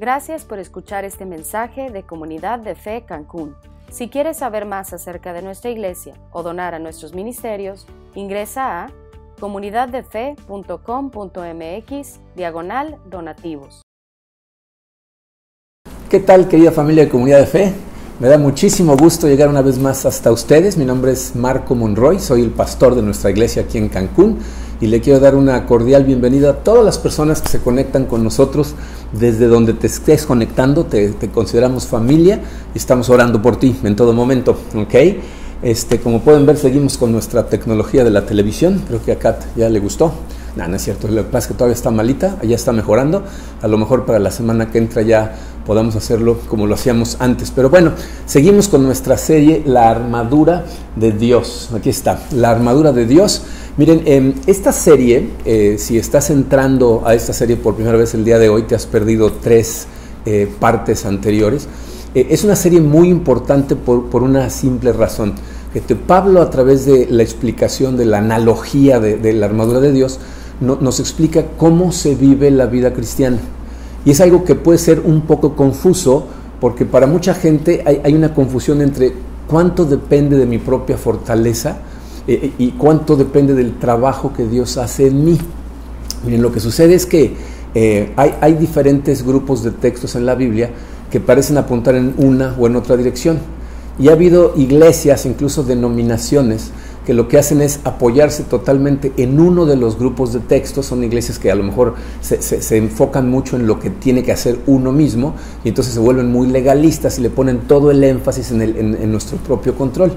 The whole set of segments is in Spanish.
Gracias por escuchar este mensaje de Comunidad de Fe Cancún. Si quieres saber más acerca de nuestra iglesia o donar a nuestros ministerios, ingresa a comunidaddefe.com.mx diagonal donativos. ¿Qué tal querida familia de Comunidad de Fe? Me da muchísimo gusto llegar una vez más hasta ustedes. Mi nombre es Marco Monroy, soy el pastor de nuestra iglesia aquí en Cancún y le quiero dar una cordial bienvenida a todas las personas que se conectan con nosotros desde donde te estés conectando. Te, consideramos familia y estamos orando por ti en todo momento. ¿ok? Este, como pueden ver, seguimos con nuestra tecnología de la televisión. Creo que a Kat ya le gustó. No, no es cierto. Lo que pasa es que todavía está malita, ya está mejorando. A lo mejor para la semana que entra ya podamos hacerlo como lo hacíamos antes. Pero bueno, seguimos con nuestra serie La armadura de Dios. Aquí está, la armadura de Dios. Miren, eh, esta serie, eh, si estás entrando a esta serie por primera vez el día de hoy, te has perdido tres eh, partes anteriores. Eh, es una serie muy importante por, por una simple razón. Que Pablo a través de la explicación de la analogía de, la armadura de Dios no, nos explica cómo se vive la vida cristiana. Y es algo que puede ser un poco confuso porque para mucha gente hay, una confusión entre cuánto depende de mi propia fortaleza eh, eh, y cuánto depende del trabajo que Dios hace en mí. Miren, lo que sucede es que eh, hay, hay diferentes grupos de textos en la Biblia que parecen apuntar en una o en otra dirección. Y ha habido iglesias, incluso denominaciones, que lo que hacen es apoyarse totalmente en uno de los grupos de textos, son iglesias que a lo mejor se, enfocan mucho en lo que tiene que hacer uno mismo y entonces se vuelven muy legalistas y le ponen todo el énfasis en, en nuestro propio control.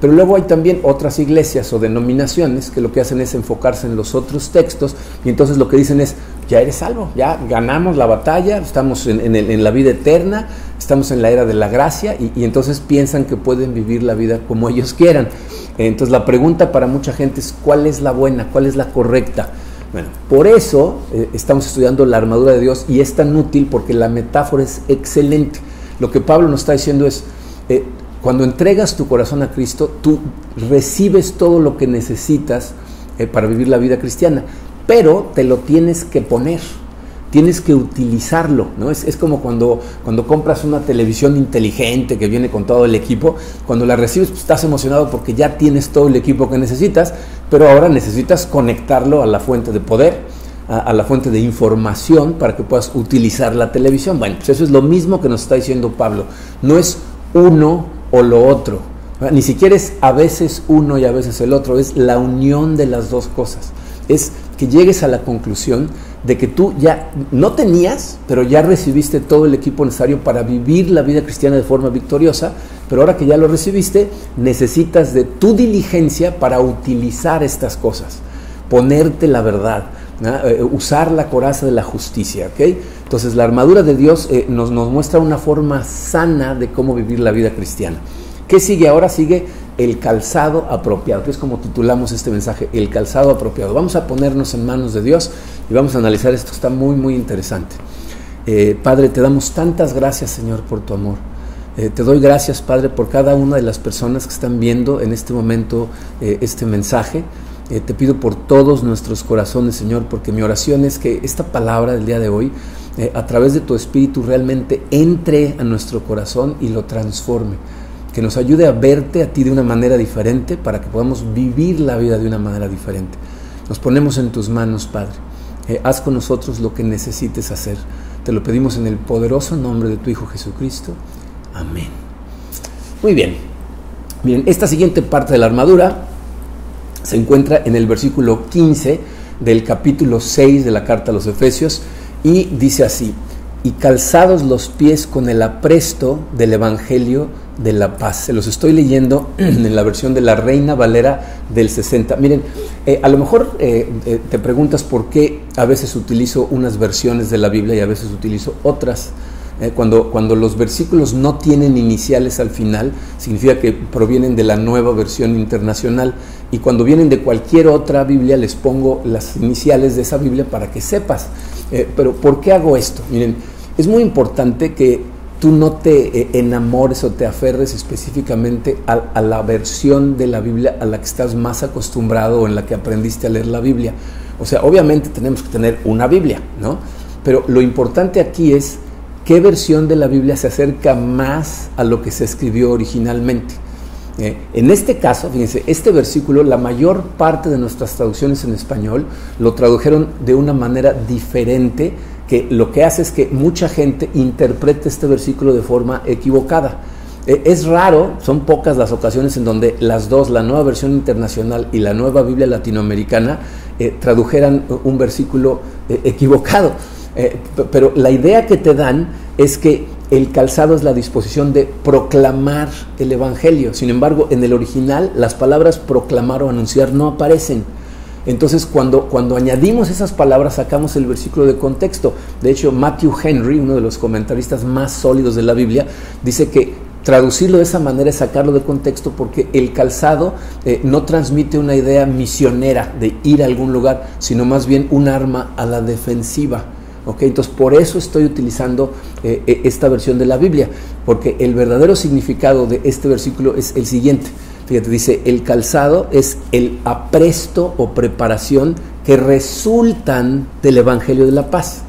Pero luego hay también otras iglesias o denominaciones que lo que hacen es enfocarse en los otros textos y entonces lo que dicen es, ya eres salvo, ya ganamos la batalla, estamos en, la vida eterna, estamos en la era de la gracia y, entonces piensan que pueden vivir la vida como ellos quieran. Entonces la pregunta para mucha gente es cuál es la buena, cuál es la correcta. Bueno, por eso eh, estamos estudiando la armadura de Dios y es tan útil porque la metáfora es excelente. Lo que Pablo nos está diciendo es, eh, cuando entregas tu corazón a Cristo, tú recibes todo lo que necesitas eh, para vivir la vida cristiana, pero te lo tienes que poner, tienes que utilizarlo, ¿no? Es, como cuando, cuando compras una televisión inteligente que viene con todo el equipo, cuando la recibes pues, estás emocionado porque ya tienes todo el equipo que necesitas, pero ahora necesitas conectarlo a la fuente de poder, a, la fuente de información para que puedas utilizar la televisión. Bueno, pues eso es lo mismo que nos está diciendo Pablo, no es uno o lo otro. Ni siquiera es a veces uno y a veces el otro, es la unión de las dos cosas. Es que llegues a la conclusión de que tú ya no tenías, pero ya recibiste todo el equipo necesario para vivir la vida cristiana de forma victoriosa, pero ahora que ya lo recibiste, necesitas de tu diligencia para utilizar estas cosas, ponerte la verdad, eh, usar la coraza de la justicia. ¿okay? Entonces la armadura de Dios eh, nos, nos muestra una forma sana de cómo vivir la vida cristiana. ¿Qué sigue ahora? Sigue el calzado apropiado, que es como titulamos este mensaje, el calzado apropiado. Vamos a ponernos en manos de Dios y vamos a analizar esto, está muy, muy interesante. Eh, Padre, te damos tantas gracias, Señor, por tu amor. te doy gracias, Padre, por cada una de las personas que están viendo en este momento este mensaje. Eh, te pido por todos nuestros corazones, Señor, porque mi oración es que esta palabra del día de hoy, eh, a través de tu Espíritu, realmente entre a nuestro corazón y lo transforme. Que nos ayude a verte a ti de una manera diferente para que podamos vivir la vida de una manera diferente. Nos ponemos en tus manos, Padre. Eh, haz con nosotros lo que necesites hacer. Te lo pedimos en el poderoso nombre de tu Hijo Jesucristo. Amén. Muy bien. Bien, esta siguiente parte de la armadura se encuentra en el versículo 15 del capítulo 6 de la carta a los Efesios y dice así, y calzados los pies con el apresto del Evangelio de la paz. Se los estoy leyendo en la versión de la Reina Valera del 60. Miren, eh, a lo mejor eh, eh, te preguntas por qué a veces utilizo unas versiones de la Biblia y a veces utilizo otras. Cuando, cuando los versículos no tienen iniciales al final, significa que provienen de la nueva versión internacional y cuando vienen de cualquier otra Biblia les pongo las iniciales de esa Biblia para que sepas. Eh, pero ¿por qué hago esto? Miren, es muy importante que tú no te eh, enamores o te aferres específicamente a, la versión de la Biblia a la que estás más acostumbrado o en la que aprendiste a leer la Biblia. O sea, obviamente tenemos que tener una Biblia, ¿no? Pero lo importante aquí es qué versión de la Biblia se acerca más a lo que se escribió originalmente. Eh, en este caso, fíjense, este versículo, la mayor parte de nuestras traducciones en español lo tradujeron de una manera diferente, que lo que hace es que mucha gente interprete este versículo de forma equivocada. Eh, es raro, son pocas las ocasiones en donde las dos, la nueva versión internacional y la nueva Biblia latinoamericana, eh, tradujeran un versículo equivocado. Pero la idea que te dan es que el calzado es la disposición de proclamar el Evangelio. Sin embargo, en el original las palabras proclamar o anunciar no aparecen. Entonces, cuando, cuando añadimos esas palabras, sacamos el versículo de contexto. De hecho, Matthew Henry, uno de los comentaristas más sólidos de la Biblia, dice que traducirlo de esa manera es sacarlo de contexto porque el calzado eh, no transmite una idea misionera de ir a algún lugar, sino más bien un arma a la defensiva. Entonces, por eso estoy utilizando eh, eh, esta versión de la Biblia, porque el verdadero significado de este versículo es el siguiente. Fíjate, dice, el calzado es el apresto o preparación que resultan del Evangelio de la paz.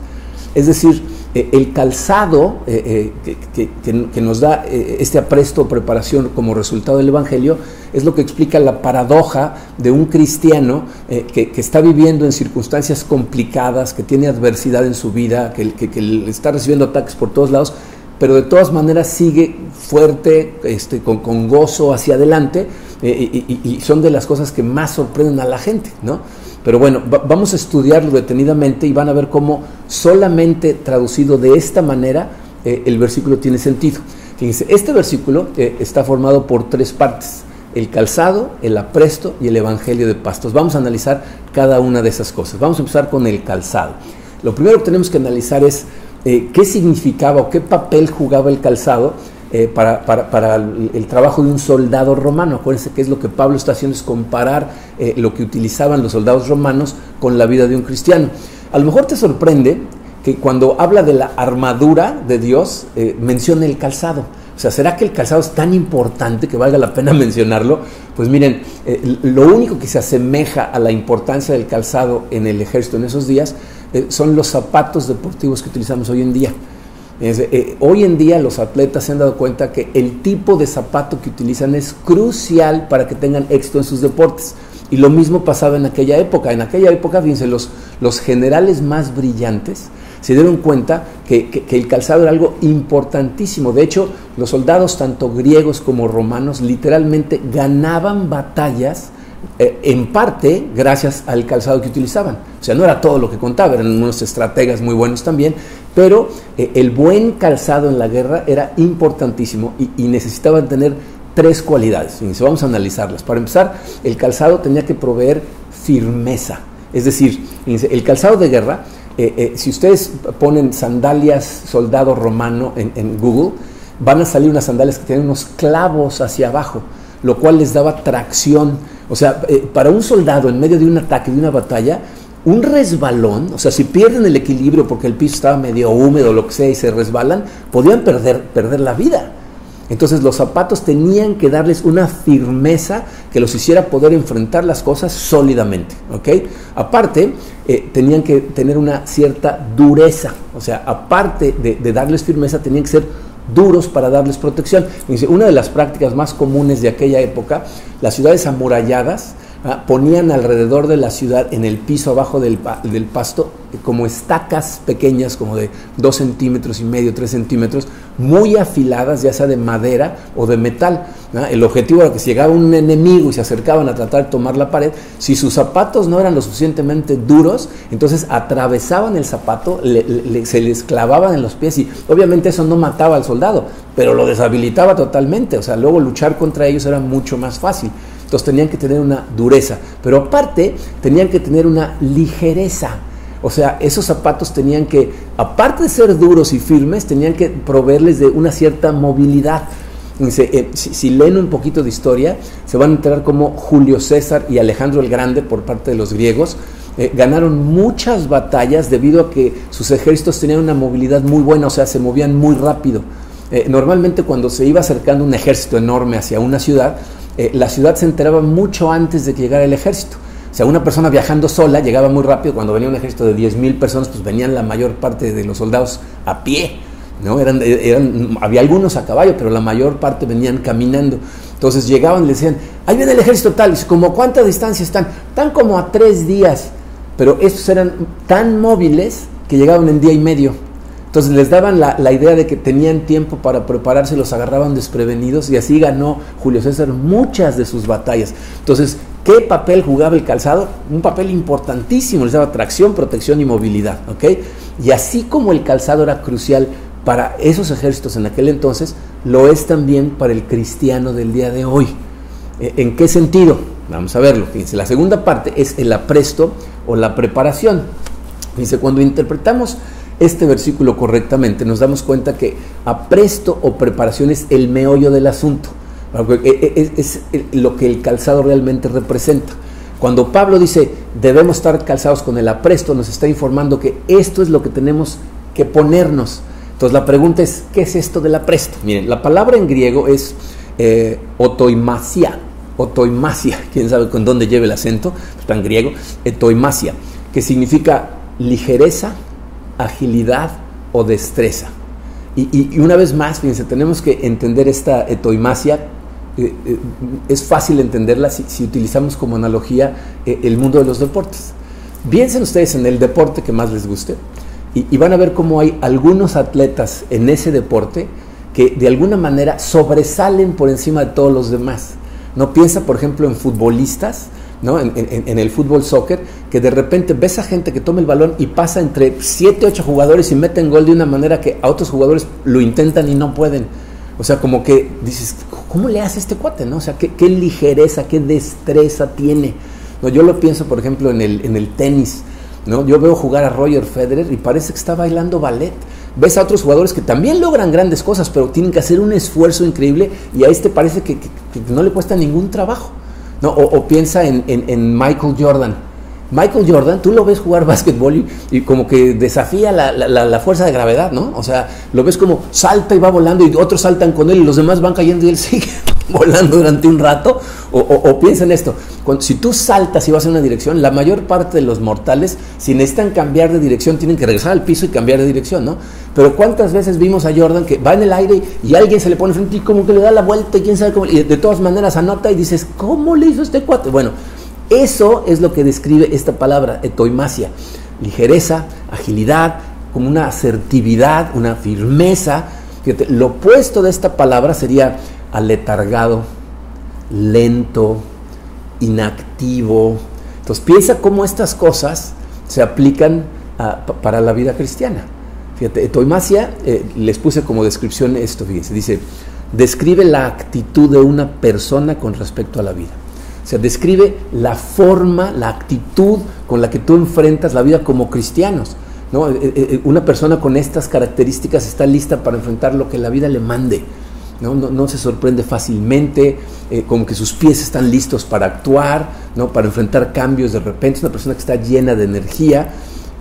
Es decir, eh, el calzado eh, eh, que, nos da este apresto o preparación como resultado del Evangelio es lo que explica la paradoja de un cristiano que, está viviendo en circunstancias complicadas, que tiene adversidad en su vida, que, está recibiendo ataques por todos lados, pero de todas maneras sigue fuerte, este, con, gozo hacia adelante, y, y, son de las cosas que más sorprenden a la gente, ¿no? Pero bueno, vamos a estudiarlo detenidamente y van a ver cómo solamente traducido de esta manera eh, el versículo tiene sentido. Fíjense, este versículo eh, está formado por tres partes, el calzado, el apresto y el evangelio de pastos. Vamos a analizar cada una de esas cosas. Vamos a empezar con el calzado. Lo primero que tenemos que analizar es eh, qué significaba o qué papel jugaba el calzado eh, para, el, trabajo de un soldado romano. Acuérdense que es lo que Pablo está haciendo, es comparar eh, lo que utilizaban los soldados romanos con la vida de un cristiano. A lo mejor te sorprende que cuando habla de la armadura de Dios, eh, mencione el calzado. O sea, ¿será que el calzado es tan importante que valga la pena mencionarlo? Pues miren, lo único que se asemeja a la importancia del calzado en el ejército en esos días son los zapatos deportivos que utilizamos hoy en día. Eh, hoy en día los atletas se han dado cuenta que el tipo de zapato que utilizan es crucial para que tengan éxito en sus deportes. Y lo mismo pasaba en aquella época. En aquella época, fíjense, los, los generales más brillantes se dieron cuenta que, el calzado era algo importantísimo. De hecho, los soldados, tanto griegos como romanos, literalmente ganaban batallas eh, en parte gracias al calzado que utilizaban. O sea, no era todo lo que contaba, eran unos estrategas muy buenos también, pero eh, el buen calzado en la guerra era importantísimo y, necesitaban tener tres cualidades. vamos a analizarlas. Para empezar, el calzado tenía que proveer firmeza. Es decir, el calzado de guerra, eh, eh, si ustedes ponen sandalias soldado romano en, Google, van a salir unas sandalias que tienen unos clavos hacia abajo, lo cual les daba tracción. O sea, para un soldado en medio de un ataque, de una batalla, un resbalón, o sea, si pierden el equilibrio porque el piso estaba medio húmedo lo que sea y se resbalan, podían perder, perder la vida. Entonces los zapatos tenían que darles una firmeza que los hiciera poder enfrentar las cosas sólidamente. Aparte, eh, tenían que tener una cierta dureza. O sea, aparte de, de, darles firmeza, tenían que ser duros para darles protección. Una de las prácticas más comunes de aquella época, las ciudades amuralladas, ponían alrededor de la ciudad, en el piso abajo del, del pasto, como estacas pequeñas, como de dos centímetros y medio, tres centímetros, muy afiladas, ya sea de madera o de metal. El objetivo era que si llegaba un enemigo y se acercaban a tratar de tomar la pared, si sus zapatos no eran lo suficientemente duros, entonces atravesaban el zapato, se les clavaban en los pies y obviamente eso no mataba al soldado, pero lo deshabilitaba totalmente. O sea, luego luchar contra ellos era mucho más fácil. Tenían que tener una dureza, pero aparte tenían que tener una ligereza. O sea, esos zapatos tenían que, aparte de ser duros y firmes, tenían que proveerles de una cierta movilidad. Eh, si, leen un poquito de historia, se van a enterar cómo Julio César y Alejandro el Grande, por parte de los griegos, eh, ganaron muchas batallas debido a que sus ejércitos tenían una movilidad muy buena, o sea, se movían muy rápido. Eh, normalmente cuando se iba acercando un ejército enorme hacia una ciudad, eh, la ciudad se enteraba mucho antes de que llegara el ejército. O sea, una persona viajando sola llegaba muy rápido. Cuando venía un ejército de 10.000 personas, pues venían la mayor parte de los soldados a pie. ¿no? Eran, eran, había algunos a caballo, pero la mayor parte venían caminando. Entonces llegaban y le decían, ahí viene el ejército tal, y como cuánta distancia están, están como a tres días, pero estos eran tan móviles que llegaban en día y medio. Entonces les daban la, idea de que tenían tiempo para prepararse, los agarraban desprevenidos y así ganó Julio César muchas de sus batallas. Entonces, ¿qué papel jugaba el calzado? Un papel importantísimo, les daba tracción, protección y movilidad. ¿ok? Y así como el calzado era crucial para esos ejércitos en aquel entonces, lo es también para el cristiano del día de hoy. ¿E, ¿En qué sentido? Vamos a verlo. Fíjense, la segunda parte es el apresto o la preparación. Dice, cuando interpretamos este versículo correctamente, nos damos cuenta que apresto o preparación es el meollo del asunto. Es, lo que el calzado realmente representa. Cuando Pablo dice debemos estar calzados con el apresto, nos está informando que esto es lo que tenemos que ponernos. Entonces la pregunta es, ¿qué es esto del apresto? Miren, la palabra en griego es eh, otoimasia, otoimasia, quién sabe con dónde lleve el acento, está en griego, etoimasia, que significa ligereza, agilidad o destreza. Y, una vez más, fíjense, tenemos que entender esta etoimasia. Eh, eh, es fácil entenderla si, utilizamos como analogía eh, el mundo de los deportes. Piensen ustedes en el deporte que más les guste y, y van a ver cómo hay algunos atletas en ese deporte que de alguna manera sobresalen por encima de todos los demás. No piensa, por ejemplo, en futbolistas en, el fútbol soccer, que de repente ves a gente que toma el balón y pasa entre 7, 8 jugadores y meten gol de una manera que a otros jugadores lo intentan y no pueden. O sea, como que dices, ¿cómo le hace este cuate? ¿no? O sea, qué, ligereza, qué destreza tiene. ¿no? Yo lo pienso, por ejemplo, en el, en el tenis. ¿no? Yo veo jugar a Roger Federer y parece que está bailando ballet. Ves a otros jugadores que también logran grandes cosas, pero tienen que hacer un esfuerzo increíble y a este parece que no le cuesta ningún trabajo. O, piensa en, Michael Jordan. Michael Jordan, tú lo ves jugar básquetbol y, como que desafía la, fuerza de gravedad, ¿no? O sea, lo ves como salta y va volando y otros saltan con él y los demás van cayendo y él sigue volando durante un rato. O, piensa en esto, si tú saltas y vas en una dirección, la mayor parte de los mortales, si necesitan cambiar de dirección, tienen que regresar al piso y cambiar de dirección, ¿no? Pero ¿cuántas veces vimos a Jordan que va en el aire y alguien se le pone frente y como que le da la vuelta y quién sabe cómo, y de todas maneras anota y dices, ¿cómo le hizo este cuate? Bueno, eso es lo que describe esta palabra, etoimasia, ligereza, agilidad, como una asertividad, una firmeza. Fíjate, lo opuesto de esta palabra sería aletargado, lento, inactivo. Entonces piensa cómo estas cosas se aplican para la vida cristiana. Fíjate, Toimasia eh, les puse como descripción esto, fíjense, dice, describe la actitud de una persona con respecto a la vida. O sea, describe la forma, la actitud con la que tú enfrentas la vida como cristianos. ¿no? Eh, eh, una persona con estas características está lista para enfrentar lo que la vida le mande. ¿No? se sorprende fácilmente, eh, como que sus pies están listos para actuar, ¿no? para enfrentar cambios de repente, es una persona que está llena de energía.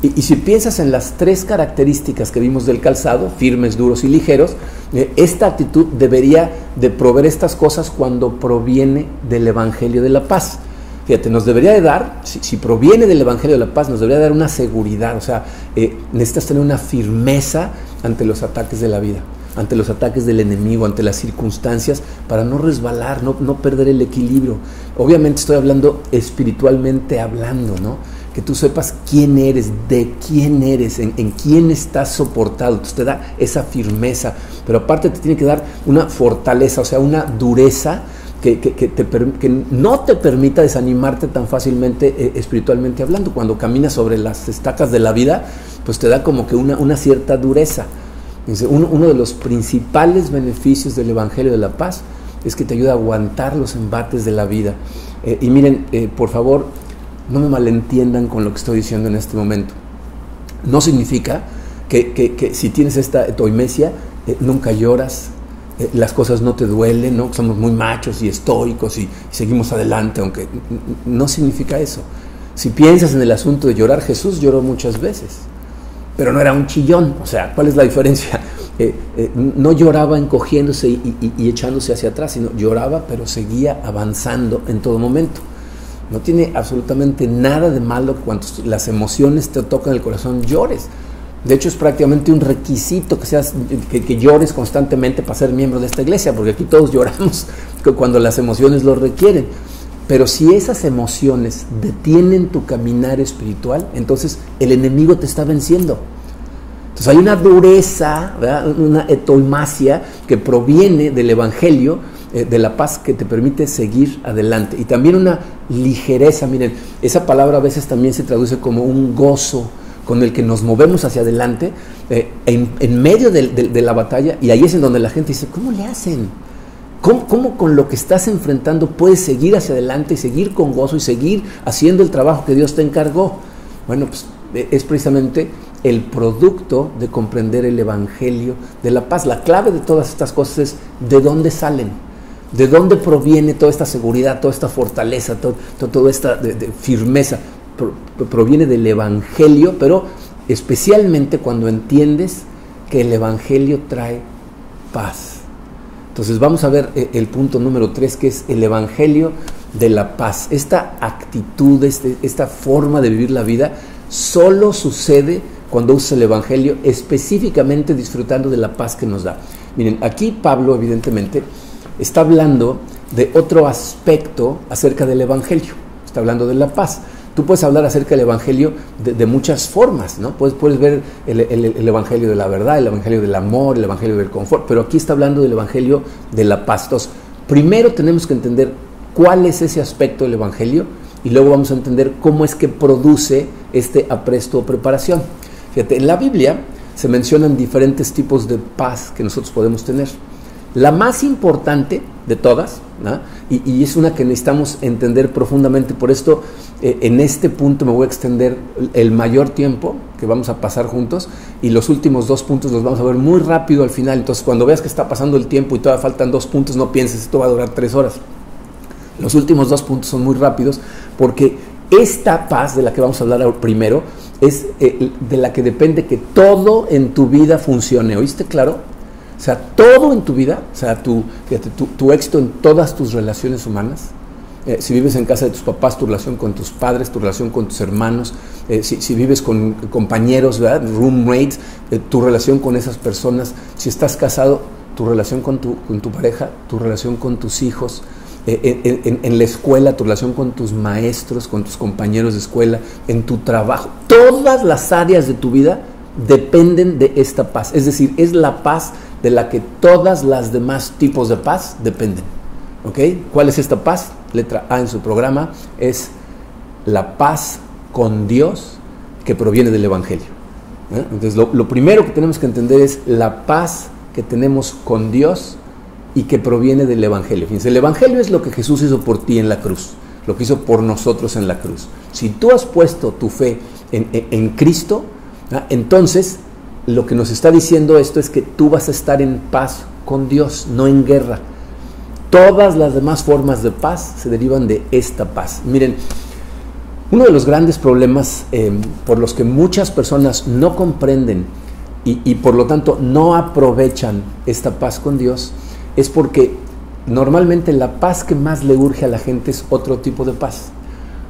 Y, si piensas en las tres características que vimos del calzado, firmes, duros y ligeros, eh, esta actitud debería de proveer estas cosas cuando proviene del Evangelio de la Paz. Fíjate, nos debería de dar, si, proviene del Evangelio de la Paz, nos debería dar una seguridad, o sea, eh, necesitas tener una firmeza ante los ataques de la vida ante los ataques del enemigo, ante las circunstancias, para no resbalar, no, no perder el equilibrio. Obviamente estoy hablando espiritualmente hablando, ¿no? Que tú sepas quién eres, de quién eres, en, quién estás soportado. Entonces te da esa firmeza, pero aparte te tiene que dar una fortaleza, o sea, una dureza que, que, que, te, que, no te permita desanimarte tan fácilmente eh, espiritualmente hablando. Cuando caminas sobre las estacas de la vida, pues te da como que una, una cierta dureza uno, de los principales beneficios del Evangelio de la Paz es que te ayuda a aguantar los embates de la vida. Eh, y miren, eh, por favor, no me malentiendan con lo que estoy diciendo en este momento. No significa que, si tienes esta toimesia, eh, nunca lloras, las cosas no te duelen, ¿no? somos muy machos y estoicos y seguimos adelante, aunque no significa eso. Si piensas en el asunto de llorar, Jesús lloró muchas veces pero no era un chillón. O sea, ¿cuál es la diferencia? Eh, eh, no lloraba encogiéndose y, echándose hacia atrás, sino lloraba, pero seguía avanzando en todo momento. No tiene absolutamente nada de malo cuando las emociones te tocan el corazón, llores. De hecho, es prácticamente un requisito que, seas, que, llores constantemente para ser miembro de esta iglesia, porque aquí todos lloramos cuando las emociones lo requieren. Pero si esas emociones detienen tu caminar espiritual, entonces el enemigo te está venciendo. Entonces hay una dureza, una etolmacia que proviene del Evangelio eh, de la paz que te permite seguir adelante. Y también una ligereza, miren, esa palabra a veces también se traduce como un gozo con el que nos movemos hacia adelante eh, en, medio de, la batalla y ahí es en donde la gente dice, ¿cómo le hacen? ¿Cómo, ¿Cómo, con lo que estás enfrentando puedes seguir hacia adelante y seguir con gozo y seguir haciendo el trabajo que Dios te encargó? Bueno, pues e, es precisamente el producto de comprender el Evangelio de la paz. La clave de todas estas cosas es de dónde salen, de dónde proviene toda esta seguridad, toda esta fortaleza, toda esta firmeza. proviene del Evangelio, pero especialmente cuando entiendes que el Evangelio trae paz. Entonces vamos a ver eh, el punto número tres, que es el Evangelio de la paz. Esta actitud, este, esta forma de vivir la vida, solo sucede cuando usa el Evangelio, específicamente disfrutando de la paz que nos da. Miren, aquí Pablo evidentemente está hablando de otro aspecto acerca del Evangelio, está hablando de la paz. Tú puedes hablar acerca del Evangelio de, muchas formas, ¿no? Puedes, puedes ver el, el, Evangelio de la verdad, el Evangelio del amor, el Evangelio del confort, pero aquí está hablando del Evangelio de la paz. Entonces, primero tenemos que entender cuál es ese aspecto del Evangelio y luego vamos a entender cómo es que produce este apresto o preparación. Fíjate, en la Biblia se mencionan diferentes tipos de paz que nosotros podemos tener. La más importante de todas, y, es una que necesitamos entender profundamente, por esto eh, en este punto me voy a extender el mayor tiempo que vamos a pasar juntos y los últimos dos puntos los vamos a ver muy rápido al final, entonces cuando veas que está pasando el tiempo y todavía faltan dos puntos, no pienses, esto va a durar tres horas. Los últimos dos puntos son muy rápidos porque esta paz de la que vamos a hablar primero es eh, de la que depende que todo en tu vida funcione. ¿Oíste claro? O sea, todo en tu vida, o sea, tu, tu, éxito en todas tus relaciones humanas, eh, si vives en casa de tus papás, tu relación con tus padres, tu relación con tus hermanos, eh, si, vives con compañeros, ¿verdad? roommates, tu relación con esas personas, si estás casado, tu relación con tu, con tu pareja, tu relación con tus hijos, en, en, la escuela, tu relación con tus maestros, con tus compañeros de escuela, en tu trabajo. Todas las áreas de tu vida dependen de esta paz. Es decir, es la paz de la que todas las demás tipos de paz dependen. ¿Ok? ¿Cuál es esta paz? Letra A en su programa es la paz con Dios que proviene del Evangelio. ¿eh? Entonces, lo, primero que tenemos que entender es la paz que tenemos con Dios y que proviene del Evangelio. Fíjense, el Evangelio es lo que Jesús hizo por ti en la cruz, lo que hizo por nosotros en la cruz. Si tú has puesto tu fe en, Cristo, ¿ah? entonces lo que nos está diciendo esto es que tú vas a estar en paz con Dios, no en guerra. Todas las demás formas de paz se derivan de esta paz. Miren, uno de los grandes problemas eh, por los que muchas personas no comprenden y por lo tanto no aprovechan esta paz con Dios es porque normalmente la paz que más le urge a la gente es otro tipo de paz.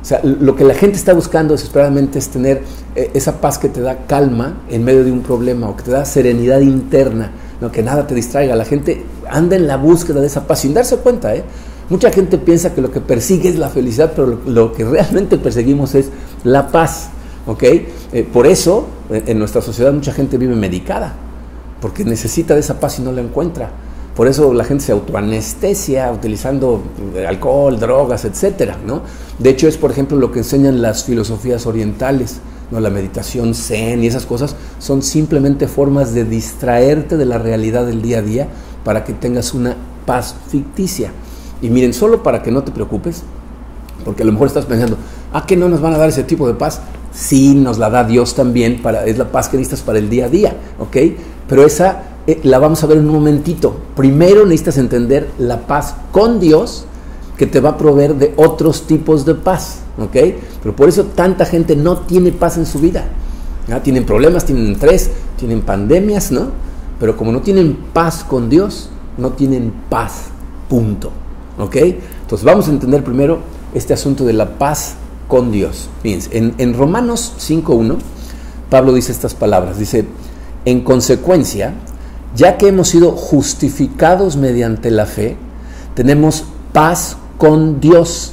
O sea, lo que la gente está buscando desesperadamente es tener eh, esa paz que te da calma en medio de un problema o que te da serenidad interna, ¿no? que nada te distraiga. La gente anda en la búsqueda de esa paz sin darse cuenta. ¿eh? Mucha gente piensa que lo que persigue es la felicidad, pero lo, que realmente perseguimos es la paz. ¿ok? Eh, por eso en nuestra sociedad mucha gente vive medicada, porque necesita de esa paz y no la encuentra. Por eso la gente se autoanestesia utilizando alcohol, drogas, etcétera, ¿no? De hecho, es por ejemplo lo que enseñan las filosofías orientales, ¿no? La meditación zen y esas cosas son simplemente formas de distraerte de la realidad del día a día para que tengas una paz ficticia. Y miren, solo para que no te preocupes, porque a lo mejor estás pensando, ¿a qué no nos van a dar ese tipo de paz? Sí, nos la da Dios también, para, es la paz que necesitas para el día a día, ¿ok? Pero esa eh, la vamos a ver en un momentito. Primero necesitas entender la paz con Dios que te va a proveer de otros tipos de paz, ¿ok? Pero por eso tanta gente no tiene paz en su vida. Tienen problemas, tienen estrés, tienen pandemias, ¿no? Pero como no tienen paz con Dios, no tienen paz, punto, ¿ok? Entonces vamos a entender primero este asunto de la paz con Dios. Fíjense, en, en Romanos 5.1 Pablo dice estas palabras. Dice, en consecuencia, ya que hemos sido justificados mediante la fe, tenemos paz con Dios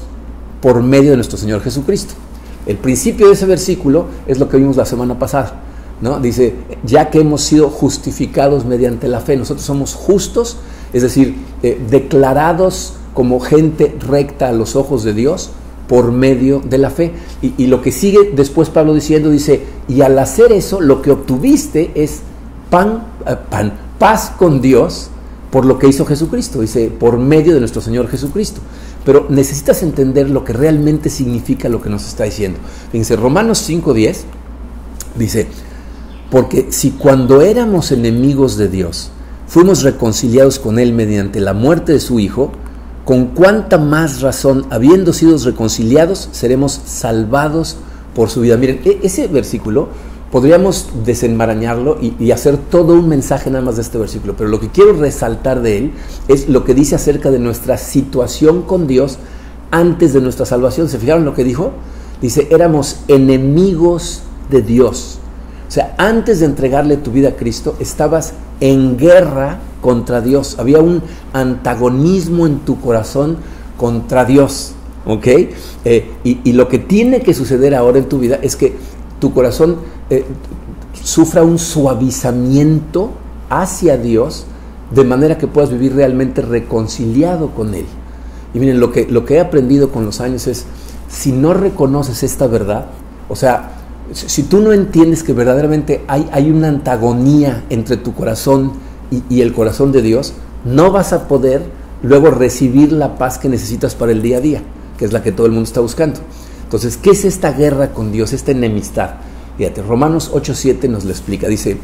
por medio de nuestro Señor Jesucristo. El principio de ese versículo es lo que vimos la semana pasada. ¿no? Dice, ya que hemos sido justificados mediante la fe, nosotros somos justos, es decir, eh, declarados como gente recta a los ojos de Dios por medio de la fe. Y, y, lo que sigue después Pablo diciendo, dice, y al hacer eso, lo que obtuviste es pan, eh, pan, paz con Dios por lo que hizo Jesucristo, dice, por medio de nuestro Señor Jesucristo. Pero necesitas entender lo que realmente significa lo que nos está diciendo. Fíjense, Romanos 5.10 dice, porque si cuando éramos enemigos de Dios, fuimos reconciliados con Él mediante la muerte de su Hijo, con cuánta más razón, habiendo sido reconciliados, seremos salvados por su vida. Miren, e-, ese versículo podríamos desenmarañarlo y, hacer todo un mensaje nada más de este versículo, pero lo que quiero resaltar de él es lo que dice acerca de nuestra situación con Dios antes de nuestra salvación. ¿Se fijaron lo que dijo? Dice, éramos enemigos de Dios. O sea, antes de entregarle tu vida a Cristo, estabas en guerra contra Dios. Había un antagonismo en tu corazón contra Dios. ¿Ok? Eh, y, lo que tiene que suceder ahora en tu vida es que tu corazón eh, sufra un suavizamiento hacia Dios de manera que puedas vivir realmente reconciliado con Él. Y miren, lo que, lo que he aprendido con los años es, si no reconoces esta verdad, o sea, si tú no entiendes que verdaderamente hay, hay una antagonía entre tu corazón y, y, el corazón de Dios, no vas a poder luego recibir la paz que necesitas para el día a día, que es la que todo el mundo está buscando. Entonces, ¿qué es esta guerra con Dios, esta enemistad? Fíjate, Romanos 8:7 nos lo explica. Dice,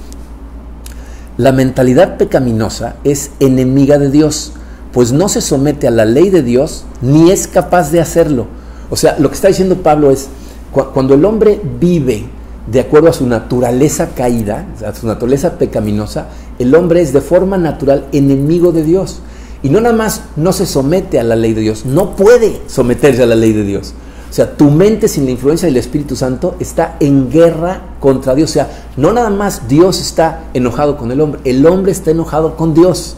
la mentalidad pecaminosa es enemiga de Dios, pues no se somete a la ley de Dios ni es capaz de hacerlo. O sea, lo que está diciendo Pablo es, cuando el hombre vive de acuerdo a su naturaleza caída, a su naturaleza pecaminosa, el hombre es de forma natural enemigo de Dios. Y no nada más no se somete a la ley de Dios, no puede someterse a la ley de Dios. O sea, tu mente sin la influencia del Espíritu Santo está en guerra contra Dios. O sea, no nada más Dios está enojado con el hombre, el hombre está enojado con Dios.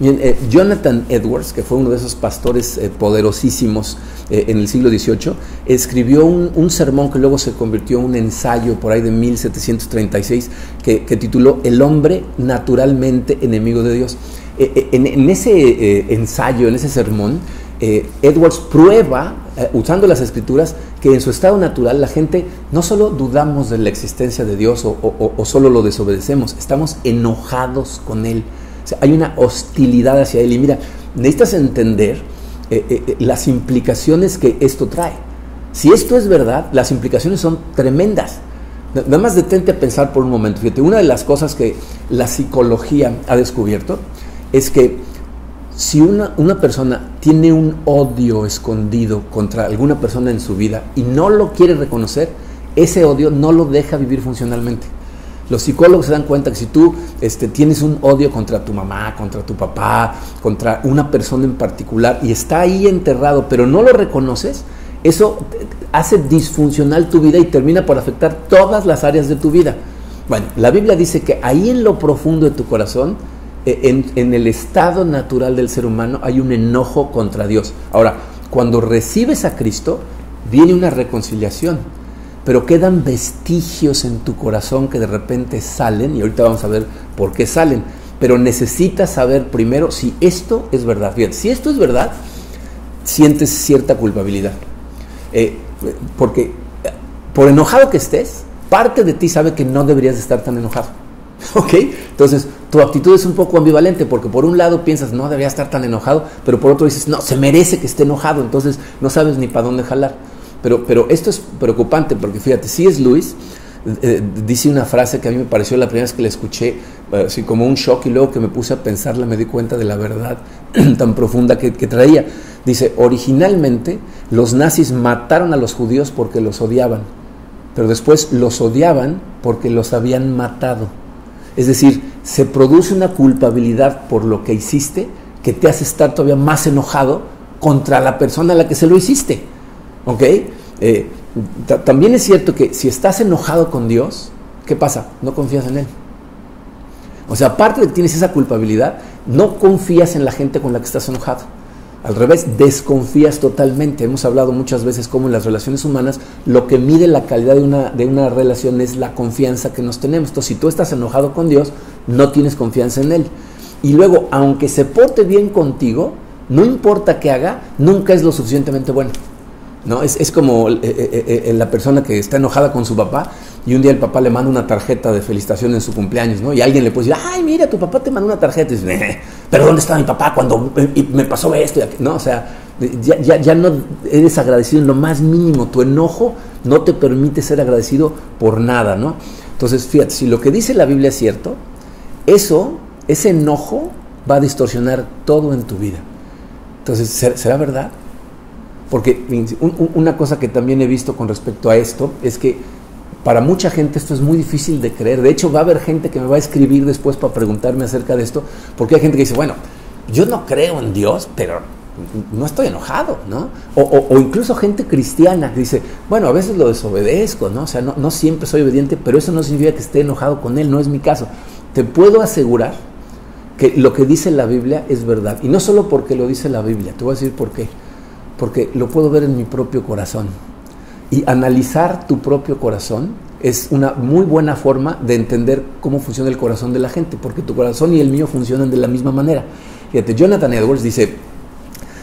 Eh, Jonathan Edwards, que fue uno de esos pastores eh, poderosísimos eh, en el siglo XVIII, escribió un, sermón que luego se convirtió en un ensayo por ahí de 1736 que, que tituló El hombre naturalmente enemigo de Dios. En, en, ese ensayo, en ese sermón, Edwards prueba eh, usando las escrituras, que en su estado natural la gente no solo dudamos de la existencia de Dios o, solo lo desobedecemos, estamos enojados con Él. Hay una hostilidad hacia Él. Y mira, necesitas entender eh, eh, las implicaciones que esto trae. Si esto es verdad, las implicaciones son tremendas. Nada más detente a pensar por un momento. Fíjate, una de las cosas que la psicología ha descubierto es que si una, una, persona tiene un odio escondido contra alguna persona en su vida y no lo quiere reconocer, ese odio no lo deja vivir funcionalmente. Los psicólogos se dan cuenta que si tú este, tienes un odio contra tu mamá, contra tu papá, contra una persona en particular y está ahí enterrado, pero no lo reconoces, eso hace disfuncional tu vida y termina por afectar todas las áreas de tu vida. Bueno, la Biblia dice que ahí en lo profundo de tu corazón, en, en, el estado natural del ser humano hay un enojo contra Dios. Ahora, cuando recibes a Cristo, viene una reconciliación, pero quedan vestigios en tu corazón que de repente salen, y ahorita vamos a ver por qué salen, pero necesitas saber primero si esto es verdad. Bien, si esto es verdad, sientes cierta culpabilidad. Eh, porque por enojado que estés, parte de ti sabe que no deberías estar tan enojado. ¿Ok? Entonces, tu actitud es un poco ambivalente porque por un lado piensas, no debería estar tan enojado, pero por otro dices, no, se merece que esté enojado, entonces no sabes ni para dónde jalar. Pero, pero esto es preocupante porque fíjate, si es Luis, eh, dice una frase que a mí me pareció la primera vez que la escuché, eh, así como un shock y luego que me puse a pensarla me di cuenta de la verdad tan profunda que, que traía. Dice, originalmente los nazis mataron a los judíos porque los odiaban, pero después los odiaban porque los habían matado. Es decir, se produce una culpabilidad por lo que hiciste que te hace estar todavía más enojado contra la persona a la que se lo hiciste. ¿Ok? Eh, también es cierto que si estás enojado con Dios, ¿qué pasa? No confías en Él. O sea, aparte de que tienes esa culpabilidad, no confías en la gente con la que estás enojado. Al revés, desconfías totalmente. Hemos hablado muchas veces cómo en las relaciones humanas lo que mide la calidad de una, de una relación es la confianza que nos tenemos. Entonces, si tú estás enojado con Dios, no tienes confianza en Él. Y luego, aunque se porte bien contigo, no importa qué haga, nunca es lo suficientemente bueno. ¿No? Es, es como eh, eh, eh, la persona que está enojada con su papá y un día el papá le manda una tarjeta de felicitación en su cumpleaños, ¿no? Y alguien le puede decir, ay, mira, tu papá te mandó una tarjeta. Y dice, pero ¿dónde estaba mi papá cuando me pasó esto? ¿No? O sea, ya, ya, ya, no eres agradecido en lo más mínimo. Tu enojo no te permite ser agradecido por nada, ¿no? Entonces, fíjate, si lo que dice la Biblia es cierto, eso, ese enojo va a distorsionar todo en tu vida. Entonces, ¿será verdad? Porque una cosa que también he visto con respecto a esto es que para mucha gente esto es muy difícil de creer. De hecho, va a haber gente que me va a escribir después para preguntarme acerca de esto, porque hay gente que dice, bueno, yo no creo en Dios, pero no estoy enojado, ¿no? O, incluso gente cristiana que dice, bueno, a veces lo desobedezco, ¿no? O sea, no, no siempre soy obediente, pero eso no significa que esté enojado con Él, no es mi caso. Te puedo asegurar que lo que dice la Biblia es verdad. Y no solo porque lo dice la Biblia, te voy a decir por qué. Porque lo puedo ver en mi propio corazón. Y analizar tu propio corazón es una muy buena forma de entender cómo funciona el corazón de la gente, porque tu corazón y el mío funcionan de la misma manera. Fíjate, Jonathan Edwards dice,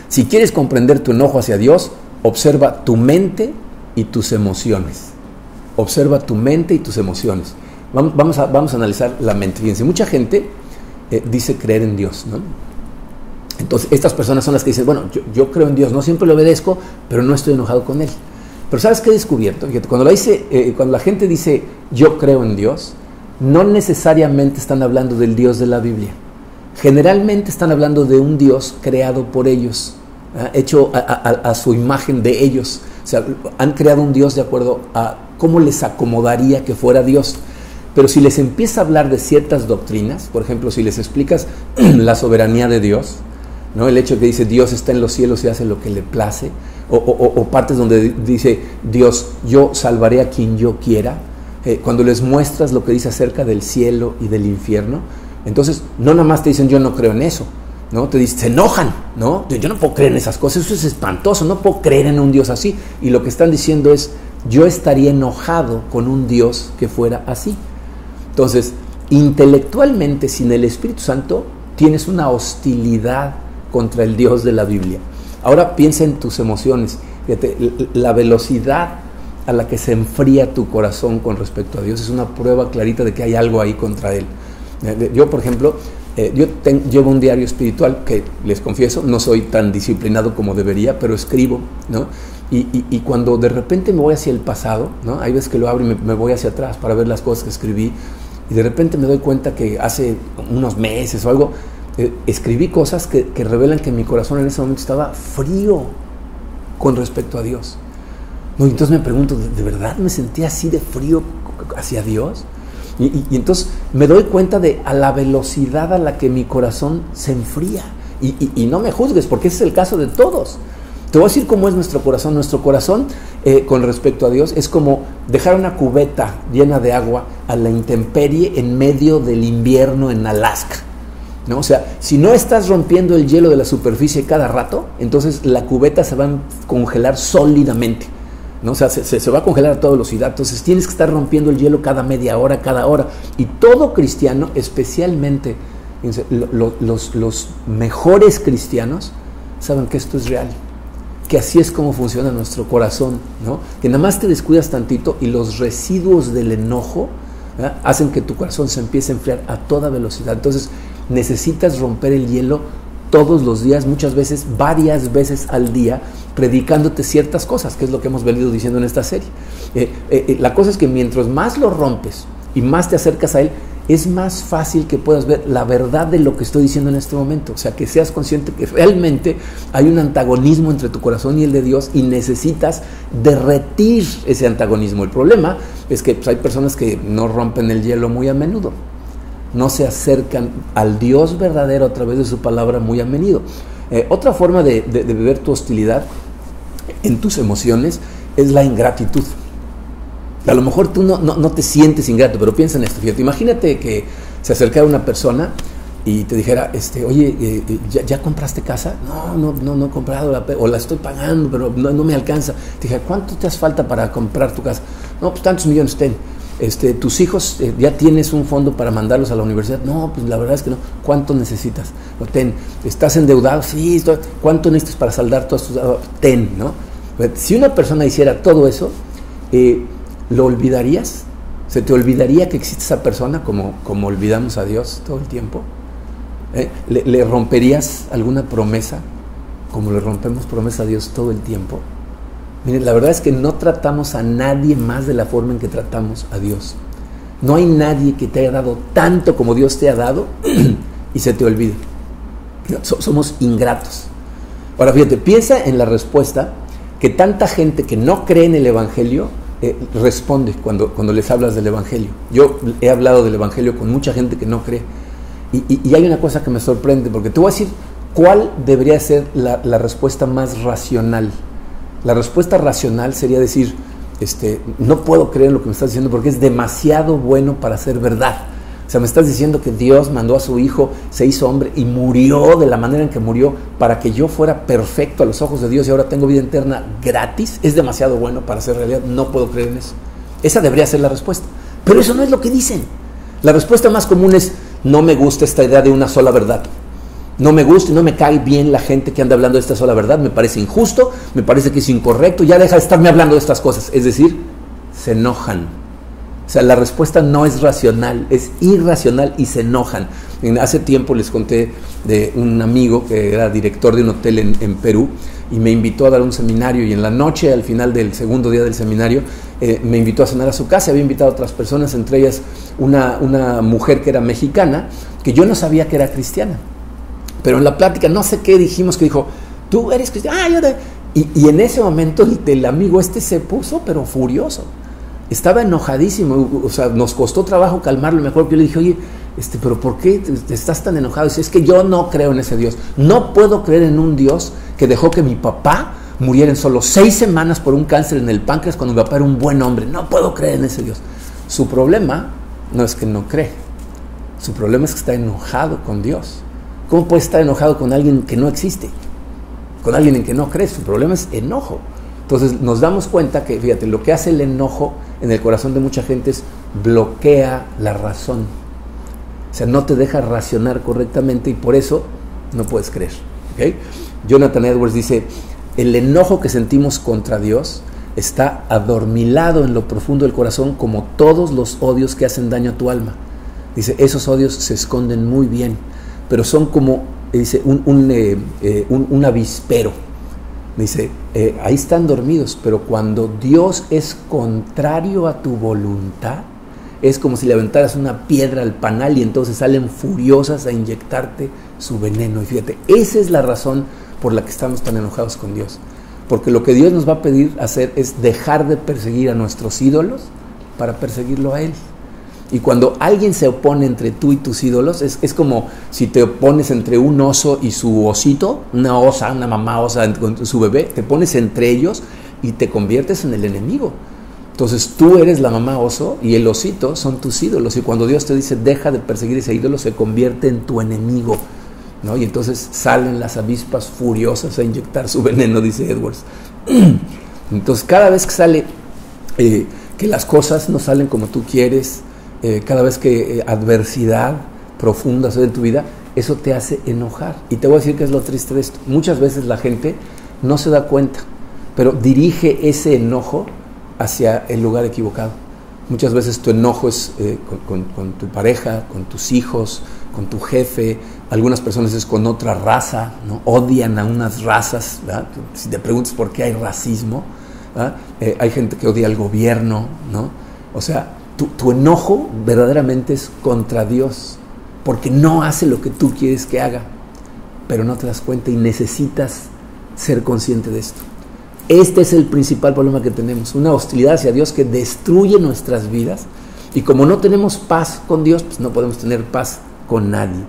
si quieres comprender tu enojo hacia Dios, observa tu mente y tus emociones. Observa tu mente y tus emociones. Vamos a, vamos a analizar la mente. Fíjense, mucha gente eh, dice creer en Dios, ¿no? Entonces, estas personas son las que dicen, bueno, yo creo en Dios, no siempre lo obedezco, pero no estoy enojado con Él. Pero ¿sabes qué he descubierto? eh, cuando la gente dice yo creo en Dios, no necesariamente están hablando del Dios de la Biblia. Generalmente están hablando de un Dios creado por ellos, hecho a, su imagen de ellos. O sea, han creado un Dios de acuerdo a cómo les acomodaría que fuera Dios. Pero si les empieza a hablar de ciertas doctrinas, por ejemplo, si les explicas la soberanía de Dios, ¿no? el hecho que dice Dios está en los cielos y hace lo que le place, o, partes donde dice Dios, yo salvaré a quien yo quiera, eh, cuando les muestras lo que dice acerca del cielo y del infierno, entonces no nada más te dicen yo no creo en eso, ¿no? Te dicen, se enojan, ¿no? Yo no puedo creer en esas cosas, eso es espantoso, no puedo creer en un Dios así. Y lo que están diciendo es, yo estaría enojado con un Dios que fuera así. Entonces, intelectualmente, sin el Espíritu Santo, tienes una hostilidad contra el Dios de la Biblia. Ahora piensa en tus emociones. Fíjate, la velocidad a la que se enfría tu corazón con respecto a Dios es una prueba clarita de que hay algo ahí contra Él. Eh, yo, por ejemplo, eh, yo llevo un diario espiritual que les confieso, no soy tan disciplinado como debería, pero escribo, ¿no? Y, cuando de repente me voy hacia el pasado, ¿no? Hay veces que lo abro y me, voy hacia atrás para ver las cosas que escribí, y de repente me doy cuenta que hace unos meses o algo, eh, escribí cosas que, revelan que mi corazón en ese momento estaba frío con respecto a Dios. No, entonces me pregunto, ¿de, verdad me sentía así de frío hacia Dios? Y, entonces me doy cuenta de a la velocidad a la que mi corazón se enfría. Y, no me juzgues, porque ese es el caso de todos. Te voy a decir cómo es nuestro corazón. Nuestro corazón eh, con respecto a Dios es como dejar una cubeta llena de agua a la intemperie en medio del invierno en Alaska. ¿No? O sea, si no estás rompiendo el hielo de la superficie cada rato, entonces la cubeta se va a congelar sólidamente. ¿no? O sea, se, va a congelar a toda velocidad. Entonces tienes que estar rompiendo el hielo cada media hora, cada hora. Y todo cristiano, especialmente los, los mejores cristianos, saben que esto es real. Que así es como funciona nuestro corazón, ¿no? Que nada más te descuidas tantito y los residuos del enojo hacen que tu corazón se empiece a enfriar a toda velocidad. Entonces, necesitas romper el hielo todos los días, muchas veces, varias veces al día, predicándote ciertas cosas, que es lo que hemos venido diciendo en esta serie. Eh, eh, eh, la cosa es que mientras más lo rompes y más te acercas a él, es más fácil que puedas ver la verdad de lo que estoy diciendo en este momento. O sea, que seas consciente que realmente hay un antagonismo entre tu corazón y el de Dios y necesitas derretir ese antagonismo. El problema es que pues, hay personas que no rompen el hielo muy a menudo no se acercan al Dios verdadero a través de su palabra muy a menudo. Eh, otra forma de, de, ver tu hostilidad en tus emociones es la ingratitud. A lo mejor tú no, no, te sientes ingrato, pero piensa en esto. Fíjate, imagínate que se acercara una persona y te dijera, este, oye, eh, eh, ¿ya, compraste casa? No, no, no, no he comprado, o la estoy pagando, pero no, no, me alcanza. Te dije, ¿cuánto te hace falta para comprar tu casa? No, pues tantos millones ten. Este, tus hijos, eh, ya tienes un fondo para mandarlos a la universidad. No, pues la verdad es que no. ¿Cuánto necesitas? Ten. ¿Estás endeudado? Sí. ¿Cuánto necesitas para saldar todas tus Ten, ¿no? Pues, si una persona hiciera todo eso, ¿lo olvidarías? ¿Se te olvidaría que existe esa persona como, como olvidamos a Dios todo el tiempo? ¿Eh? ¿Le, romperías alguna promesa como le rompemos promesa a Dios todo el tiempo? Miren, la verdad es que no tratamos a nadie más de la forma en que tratamos a Dios. No hay nadie que te haya dado tanto como Dios te ha dado y se te olvide. somos ingratos. Ahora fíjate, piensa en la respuesta que tanta gente que no cree en el Evangelio eh, responde cuando, cuando les hablas del Evangelio. Yo he hablado del Evangelio con mucha gente que no cree y, hay una cosa que me sorprende, porque te voy a decir cuál debería ser la, respuesta más racional. La respuesta racional sería decir, este, no puedo creer en lo que me estás diciendo porque es demasiado bueno para ser verdad. O sea, me estás diciendo que Dios mandó a su Hijo, se hizo hombre y murió de la manera en que murió para que yo fuera perfecto a los ojos de Dios y ahora tengo vida eterna gratis. Es demasiado bueno para ser realidad. No puedo creer en eso. Esa debería ser la respuesta. Pero eso no es lo que dicen. La respuesta más común es, no me gusta esta idea de una sola verdad. No me gusta y no me cae bien la gente que anda hablando de esta sola verdad. Me parece injusto, me parece que es incorrecto. Ya deja de estarme hablando de estas cosas. Es decir, se enojan. O sea, la respuesta no es racional, es irracional y se enojan. Hace tiempo les conté de un amigo que era director de un hotel en, Perú y me invitó a dar un seminario y en la noche, al final del segundo día del seminario, eh, me invitó a cenar a su casa. Había invitado a otras personas, entre ellas una mujer que era mexicana, que yo no sabía que era cristiana. Pero en la plática, no sé qué dijimos, que dijo, tú eres cristiana, ah, yo y, y, en ese momento el, amigo este se puso, pero furioso estaba enojadísimo, o sea, nos costó trabajo calmarlo. Me acuerdo que yo le dije, oye, este, pero ¿por qué estás tan enojado? Dice, es que yo no creo en ese Dios. No puedo creer en un Dios que dejó que mi papá muriera en solo seis semanas por un cáncer en el páncreas cuando mi papá era un buen hombre. No puedo creer en ese Dios. Su problema no es que no cree, su problema es que está enojado con Dios. ¿Cómo puede estar enojado con alguien que no existe? Con alguien en que no cree. Su problema es enojo. Entonces nos damos cuenta que, fíjate, lo que hace el enojo en el corazón de mucha gente es bloquea la razón. O sea, no te deja racionar correctamente y por eso no puedes creer. Jonathan Edwards dice, el enojo que sentimos contra Dios está adormilado en lo profundo del corazón como todos los odios que hacen daño a tu alma. Dice, esos odios se esconden muy bien, pero son como, dice, un, un, eh, eh, un avispero Dice, eh, ahí están dormidos, pero cuando Dios es contrario a tu voluntad, es como si le aventaras una piedra al panal y entonces salen furiosas a inyectarte su veneno. Y fíjate, esa es la razón por la que estamos tan enojados con Dios. Porque lo que Dios nos va a pedir hacer es dejar de perseguir a nuestros ídolos para perseguirlo a Él. Y cuando alguien se opone entre tú y tus ídolos, es, como si te opones entre un oso y su osito, una osa, una mamá osa con su bebé, te pones entre ellos y te conviertes en el enemigo. Entonces tú eres la mamá oso y el osito son tus ídolos. Y cuando Dios te dice deja de perseguir ese ídolo, se convierte en tu enemigo. ¿no? Y entonces salen las avispas furiosas a inyectar su veneno, dice Edwards. Entonces cada vez que sale eh, que las cosas no salen como tú quieres, eh, cada vez que eh, adversidad profunda sucede en tu vida, eso te hace enojar. Y te voy a decir que es lo triste de esto. Muchas veces la gente no se da cuenta, pero dirige ese enojo hacia el lugar equivocado. Muchas veces tu enojo es eh, con, tu pareja, con tus hijos, con tu jefe, algunas personas es con otra raza, ¿no? odian a unas razas. Si te preguntas por qué hay racismo, hay gente que odia al gobierno, ¿no? O sea, tu, enojo verdaderamente es contra Dios, porque no hace lo que tú quieres que haga, pero no te das cuenta y necesitas ser consciente de esto. Este es el principal problema que tenemos, una hostilidad hacia Dios que destruye nuestras vidas y como no tenemos paz con Dios, pues no podemos tener paz con nadie.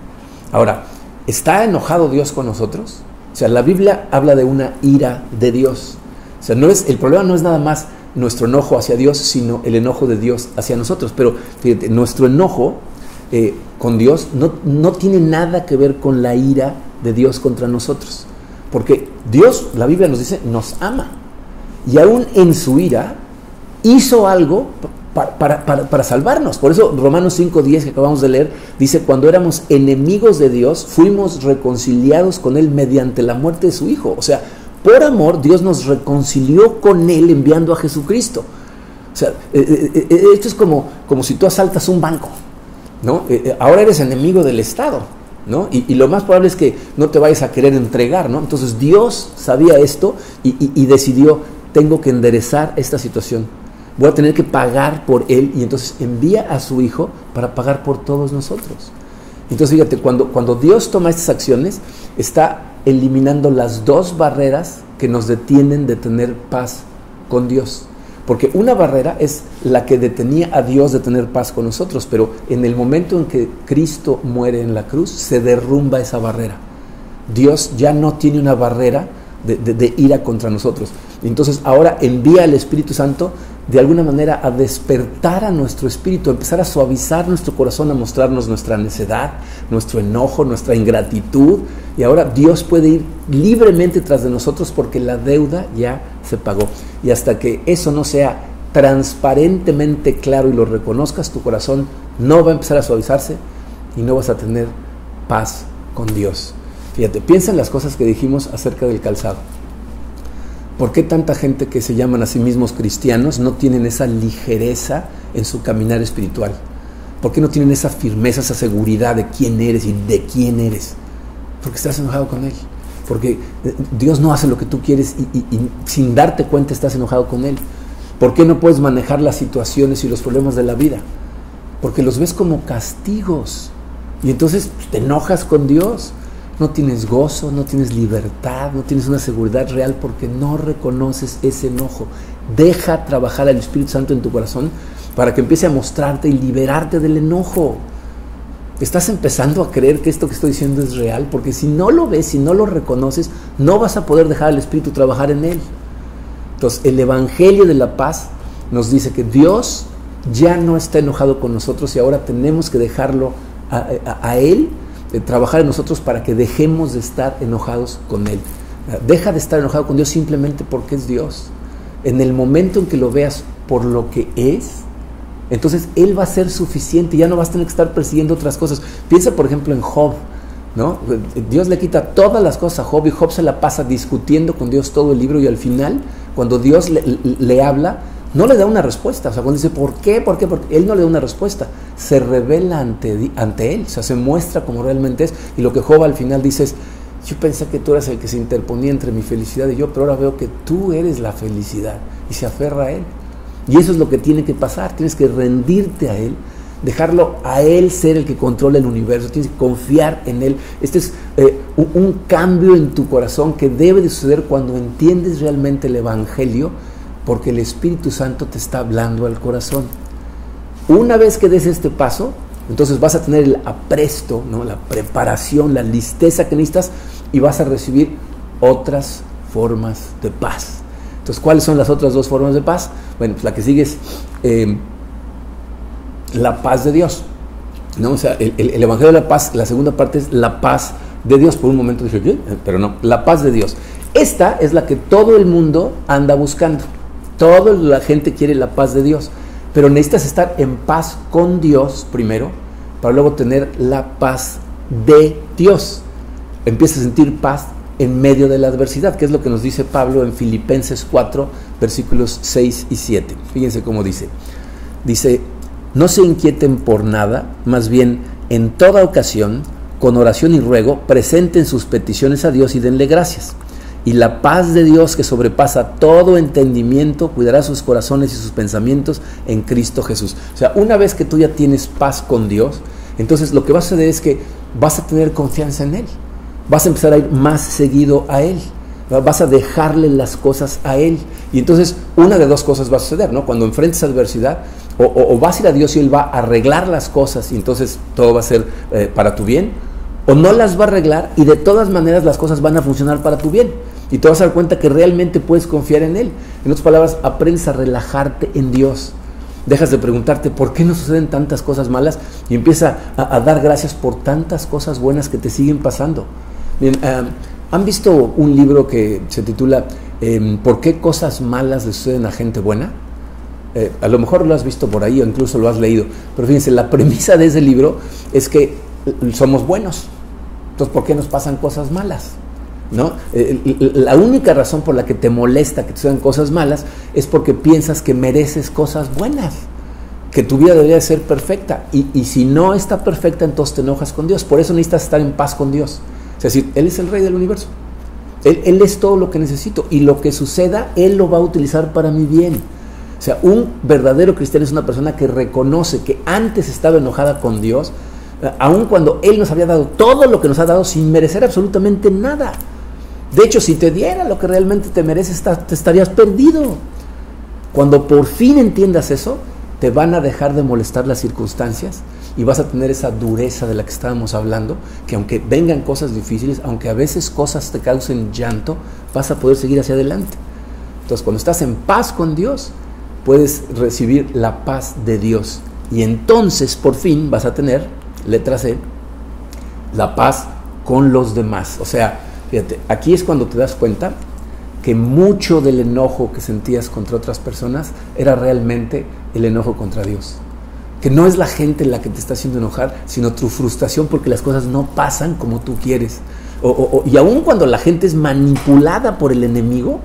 Ahora, ¿está enojado Dios con nosotros? O sea, la Biblia habla de una ira de Dios. O sea, no es, el problema no es nada más nuestro enojo hacia Dios, sino el enojo de Dios hacia nosotros. Pero fíjate, nuestro enojo eh, con Dios no, no tiene nada que ver con la ira de Dios contra nosotros. Porque Dios, la Biblia nos dice, nos ama. Y aún en su ira hizo algo para, para, salvarnos. Por eso Romanos 5.10 que acabamos de leer dice, cuando éramos enemigos de Dios, fuimos reconciliados con Él mediante la muerte de su Hijo. O sea, por amor Dios nos reconcilió con Él enviando a Jesucristo. O sea, eh, eh, eh, esto es como, como si tú asaltas un banco. ¿no? ahora eres enemigo del Estado. ¿no? Y, lo más probable es que no te vayas a querer entregar. ¿no? Entonces Dios sabía esto y decidió, tengo que enderezar esta situación voy a tener que pagar por él y entonces envía a su hijo para pagar por todos nosotros. Entonces fíjate, cuando, cuando Dios toma estas acciones, está eliminando las dos barreras que nos detienen de tener paz con Dios. Porque una barrera es la que detenía a Dios de tener paz con nosotros, pero en el momento en que Cristo muere en la cruz, se derrumba esa barrera. Dios ya no tiene una barrera de, ira contra nosotros. Entonces ahora envía al Espíritu Santo de alguna manera a despertar a nuestro espíritu, a empezar a suavizar nuestro corazón, a mostrarnos nuestra necedad, nuestro enojo, nuestra ingratitud. Y ahora Dios puede ir libremente tras de nosotros porque la deuda ya se pagó. Y hasta que eso no sea transparentemente claro y lo reconozcas, tu corazón no va a empezar a suavizarse y no vas a tener paz con Dios. Fíjate, piensa en las cosas que dijimos acerca del calzado. ¿Por qué tanta gente que se llaman a sí mismos cristianos no tienen esa ligereza en su caminar espiritual? ¿Por qué no tienen esa firmeza, esa seguridad de quién eres y de quién eres? Porque estás enojado con Él. Porque eh, Dios no hace lo que tú quieres y, sin darte cuenta estás enojado con Él. ¿Por qué no puedes manejar las situaciones y los problemas de la vida? Porque los ves como castigos. Y entonces te enojas con Dios no tienes gozo, no tienes libertad, no tienes una seguridad real porque no reconoces ese enojo. Deja trabajar al Espíritu Santo en tu corazón para que empiece a mostrarte y liberarte del enojo. Estás empezando a creer que esto que estoy diciendo es real, porque si no lo ves, si no lo reconoces, no vas a poder dejar al Espíritu trabajar en él. Entonces, el Evangelio de la paz nos dice que Dios ya no está enojado con nosotros y ahora tenemos que dejarlo a, a Él trabajar en nosotros para que dejemos de estar enojados con Él. Deja de estar enojado con Dios simplemente porque es Dios. En el momento en que lo veas por lo que es, entonces Él va a ser suficiente, ya no vas a tener que estar persiguiendo otras cosas. Piensa, por ejemplo, en Job. ¿no? Dios le quita todas las cosas a Job y Job se la pasa discutiendo con Dios todo el libro y al final, cuando Dios le, le habla, no le da una respuesta. O sea, cuando dice, ¿por qué? ¿Por qué? Porque él no le da una respuesta. Se revela ante, ante él, o sea, se muestra como realmente es. Y lo que Job al final dice es, yo pensé que tú eras el que se interponía entre mi felicidad y yo, pero ahora veo que tú eres la felicidad. Y se aferra a él. Y eso es lo que tiene que pasar. Tienes que rendirte a él, dejarlo a él ser el que controla el universo. Tienes que confiar en él. Este es eh, un, cambio en tu corazón que debe de suceder cuando entiendes realmente el Evangelio porque el Espíritu Santo te está hablando al corazón. Una vez que des este paso, entonces vas a tener el apresto, ¿no? la preparación, la listeza que necesitas y vas a recibir otras formas de paz. Entonces, ¿cuáles son las otras dos formas de paz? Bueno, pues la que sigue es em, la paz de Dios. ¿no? O el, el, Evangelio de la paz, la segunda parte es la paz de Dios. Por un momento dije. Pero no, la paz de Dios. Esta es la que todo el mundo anda buscando. Toda la gente quiere la paz de Dios, pero necesitas estar en paz con Dios primero, para luego tener la paz de Dios. Empieza a sentir paz en medio de la adversidad, que es lo que nos dice Pablo en Filipenses 4, versículos 6 y 7. Fíjense cómo dice. Dice, no se inquieten por nada, más bien en toda ocasión, con oración y ruego, presenten sus peticiones a Dios y denle gracias y la paz de Dios que sobrepasa todo entendimiento cuidará sus corazones y sus pensamientos en Cristo Jesús. O sea, una vez que tú ya tienes paz con Dios, entonces lo que va a suceder es que vas a tener confianza en Él. Vas a empezar a ir más seguido a Él. Vas a dejarle las cosas a Él. Y entonces una de dos cosas va a suceder, ¿no? Cuando enfrentes adversidad, o, vas a ir a Dios y Él va a arreglar las cosas y entonces todo va a ser eh, para tu bien, o no las va a arreglar y de todas maneras las cosas van a funcionar para tu bien. Y te vas a dar cuenta que realmente puedes confiar en Él. En otras palabras, aprendes a relajarte en Dios. Dejas de preguntarte por qué no suceden tantas cosas malas y empieza a, dar gracias por tantas cosas buenas que te siguen pasando. Eh, ¿Han visto un libro que se titula em, ¿Por qué cosas malas le suceden a gente buena? Eh, a lo mejor lo has visto por ahí o incluso lo has leído. Pero fíjense, la premisa de ese libro es que somos buenos. Entonces, ¿por qué nos pasan cosas malas? ¿No? Eh, la única razón por la que te molesta que te sucedan cosas malas es porque piensas que mereces cosas buenas, que tu vida debería ser perfecta. Y, y si no está perfecta, entonces te enojas con Dios. Por eso necesitas estar en paz con Dios. Es decir, Él es el rey del universo. Él, él, es todo lo que necesito y lo que suceda, Él lo va a utilizar para mi bien. O sea, un verdadero cristiano es una persona que reconoce que antes estaba enojada con Dios, eh, aun cuando Él nos había dado todo lo que nos ha dado sin merecer absolutamente nada. De hecho, si te diera lo que realmente te mereces, te estarías perdido. Cuando por fin entiendas eso, te van a dejar de molestar las circunstancias y vas a tener esa dureza de la que estábamos hablando, que aunque vengan cosas difíciles, aunque a veces cosas te causen llanto, vas a poder seguir hacia adelante. Entonces, cuando estás en paz con Dios, puedes recibir la paz de Dios. Y entonces, por fin, vas a tener, letra C, la paz con los demás. O sea, fíjate, aquí es cuando te das cuenta que mucho del enojo que sentías contra otras personas era realmente el enojo contra Dios que no es la gente la que te está haciendo enojar, sino tu frustración porque las cosas no pasan como tú quieres. y aun cuando la gente es manipulada por el enemigo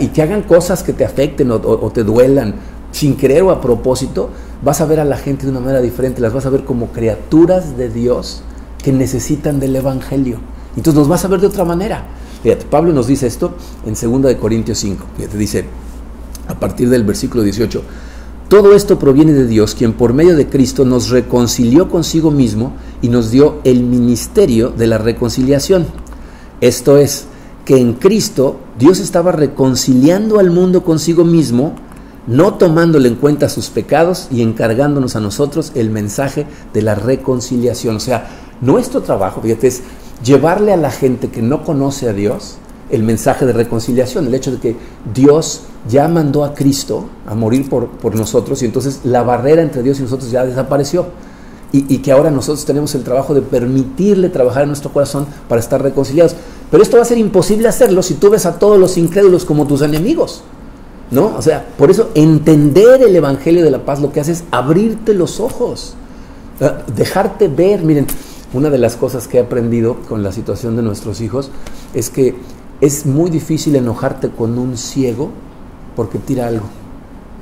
y que hagan cosas que te afecten o, te duelan sin querer o a propósito, vas a ver a la gente de una manera diferente, las vas a ver como criaturas de Dios que necesitan del Evangelio. Entonces nos vas a ver de otra manera. Fíjate, Pablo nos dice esto en 2 de Corintios 5. Fíjate, dice a partir del versículo 18, todo esto proviene de Dios, quien por medio de Cristo nos reconcilió consigo mismo y nos dio el ministerio de la reconciliación. Esto es, que en Cristo Dios estaba reconciliando al mundo consigo mismo, no tomándole en cuenta sus pecados y encargándonos a nosotros el mensaje de la reconciliación. O sea, nuestro trabajo, fíjate, es llevarle a la gente que no conoce a Dios el mensaje de reconciliación, el hecho de que Dios ya mandó a Cristo a morir por, por nosotros y entonces la barrera entre Dios y nosotros ya desapareció. Y, y, que ahora nosotros tenemos el trabajo de permitirle trabajar en nuestro corazón para estar reconciliados. Pero esto va a ser imposible hacerlo si tú ves a todos los incrédulos como tus enemigos. ¿No? O sea, por eso entender el Evangelio de la paz lo que hace es abrirte los ojos, dejarte ver. Miren, una de las cosas que he aprendido con la situación de nuestros hijos es que es muy difícil enojarte con un ciego porque tira algo,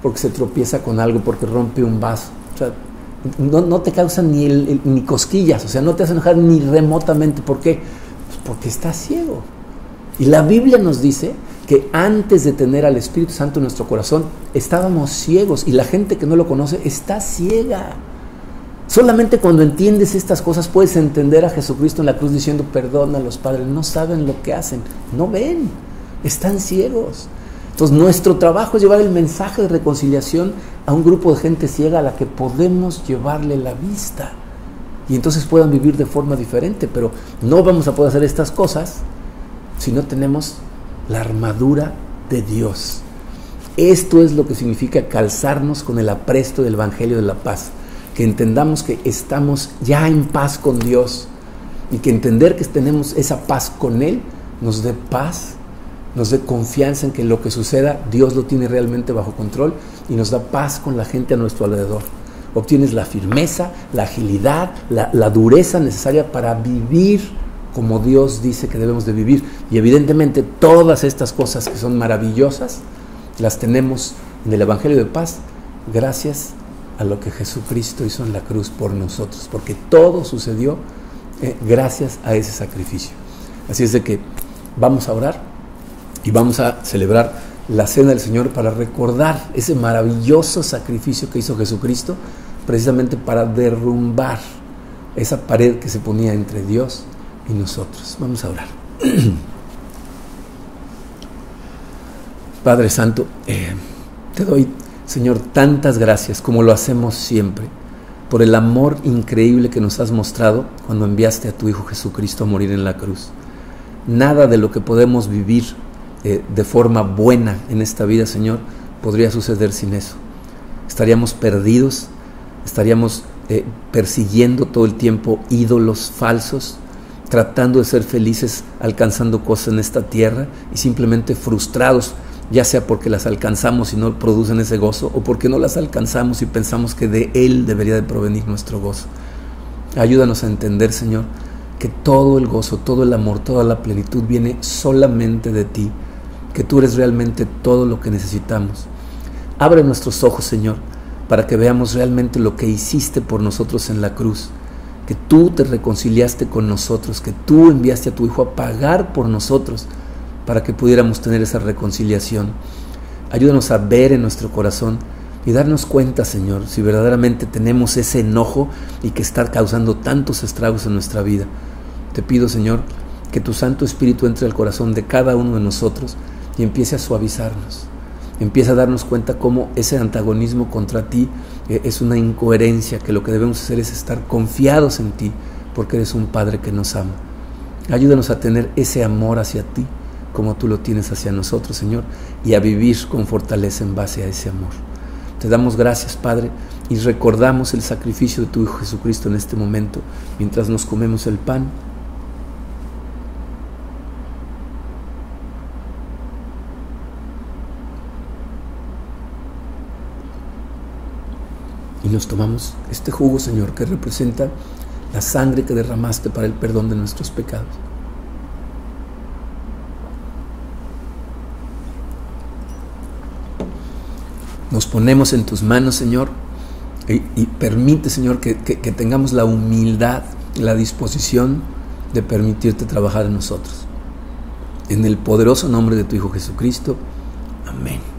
porque se tropieza con algo, porque rompe un vaso. O sea, no, te causa ni, ni cosquillas, o sea, no te hace enojar ni remotamente. ¿Por qué? Pues porque estás ciego. Y la Biblia nos dice que antes de tener al Espíritu Santo en nuestro corazón, estábamos ciegos y la gente que no lo conoce está ciega. Solamente cuando entiendes estas cosas puedes entender a Jesucristo en la cruz diciendo, perdona a los padres, no saben lo que hacen, no ven, están ciegos. Entonces nuestro trabajo es llevar el mensaje de reconciliación a un grupo de gente ciega a la que podemos llevarle la vista y entonces puedan vivir de forma diferente, pero no vamos a poder hacer estas cosas si no tenemos la armadura de Dios. Esto es lo que significa calzarnos con el apresto del Evangelio de la paz que entendamos que estamos ya en paz con Dios y que entender que tenemos esa paz con Él nos dé paz, nos dé confianza en que lo que suceda Dios lo tiene realmente bajo control y nos da paz con la gente a nuestro alrededor. Obtienes la firmeza, la agilidad, la, dureza necesaria para vivir como Dios dice que debemos de vivir. Y evidentemente todas estas cosas que son maravillosas las tenemos en el Evangelio de paz gracias a lo que Jesucristo hizo en la cruz por nosotros, porque todo sucedió eh, gracias a ese sacrificio. Así es de que vamos a orar y vamos a celebrar la cena del Señor para recordar ese maravilloso sacrificio que hizo Jesucristo, precisamente para derrumbar esa pared que se ponía entre Dios y nosotros. Vamos a orar. Padre Santo, eh, te doy Señor, tantas gracias como lo hacemos siempre por el amor increíble que nos has mostrado cuando enviaste a tu Hijo Jesucristo a morir en la cruz. nada de lo que podemos vivir eh, de forma buena en esta vida, Señor, podría suceder sin eso. Estaríamos perdidos, estaríamos eh, persiguiendo todo el tiempo ídolos falsos, tratando de ser felices alcanzando cosas en esta tierra y simplemente frustrados, ya sea porque las alcanzamos y no producen ese gozo o porque no las alcanzamos y pensamos que de Él debería de provenir nuestro gozo. Ayúdanos a entender, Señor, que todo el gozo, todo el amor, toda la plenitud viene solamente de ti, que tú eres realmente todo lo que necesitamos. Abre nuestros ojos, Señor, para que veamos realmente lo que hiciste por nosotros en la cruz, que tú te reconciliaste con nosotros, que tú enviaste a tu Hijo a pagar por nosotros para que pudiéramos tener esa reconciliación. Ayúdanos a ver en nuestro corazón y darnos cuenta, Señor, si verdaderamente tenemos ese enojo y que está causando tantos estragos en nuestra vida. Te pido, Señor, que tu Santo Espíritu entre al corazón de cada uno de nosotros y empiece a suavizarnos. Empieza a darnos cuenta cómo ese antagonismo contra ti eh, es una incoherencia, que lo que debemos hacer es estar confiados en ti, porque eres un Padre que nos ama. Ayúdanos a tener ese amor hacia ti, como tú lo tienes hacia nosotros, Señor, y a vivir con fortaleza en base a ese amor. Te damos gracias, Padre, y recordamos el sacrificio de tu Hijo Jesucristo en este momento, mientras nos comemos el pan y nos tomamos este jugo, Señor, que representa la sangre que derramaste para el perdón de nuestros pecados. Nos ponemos en tus manos, Señor, y, permite, Señor, que, que tengamos la humildad, la disposición de permitirte trabajar en nosotros. En el poderoso nombre de tu Hijo Jesucristo. Amén.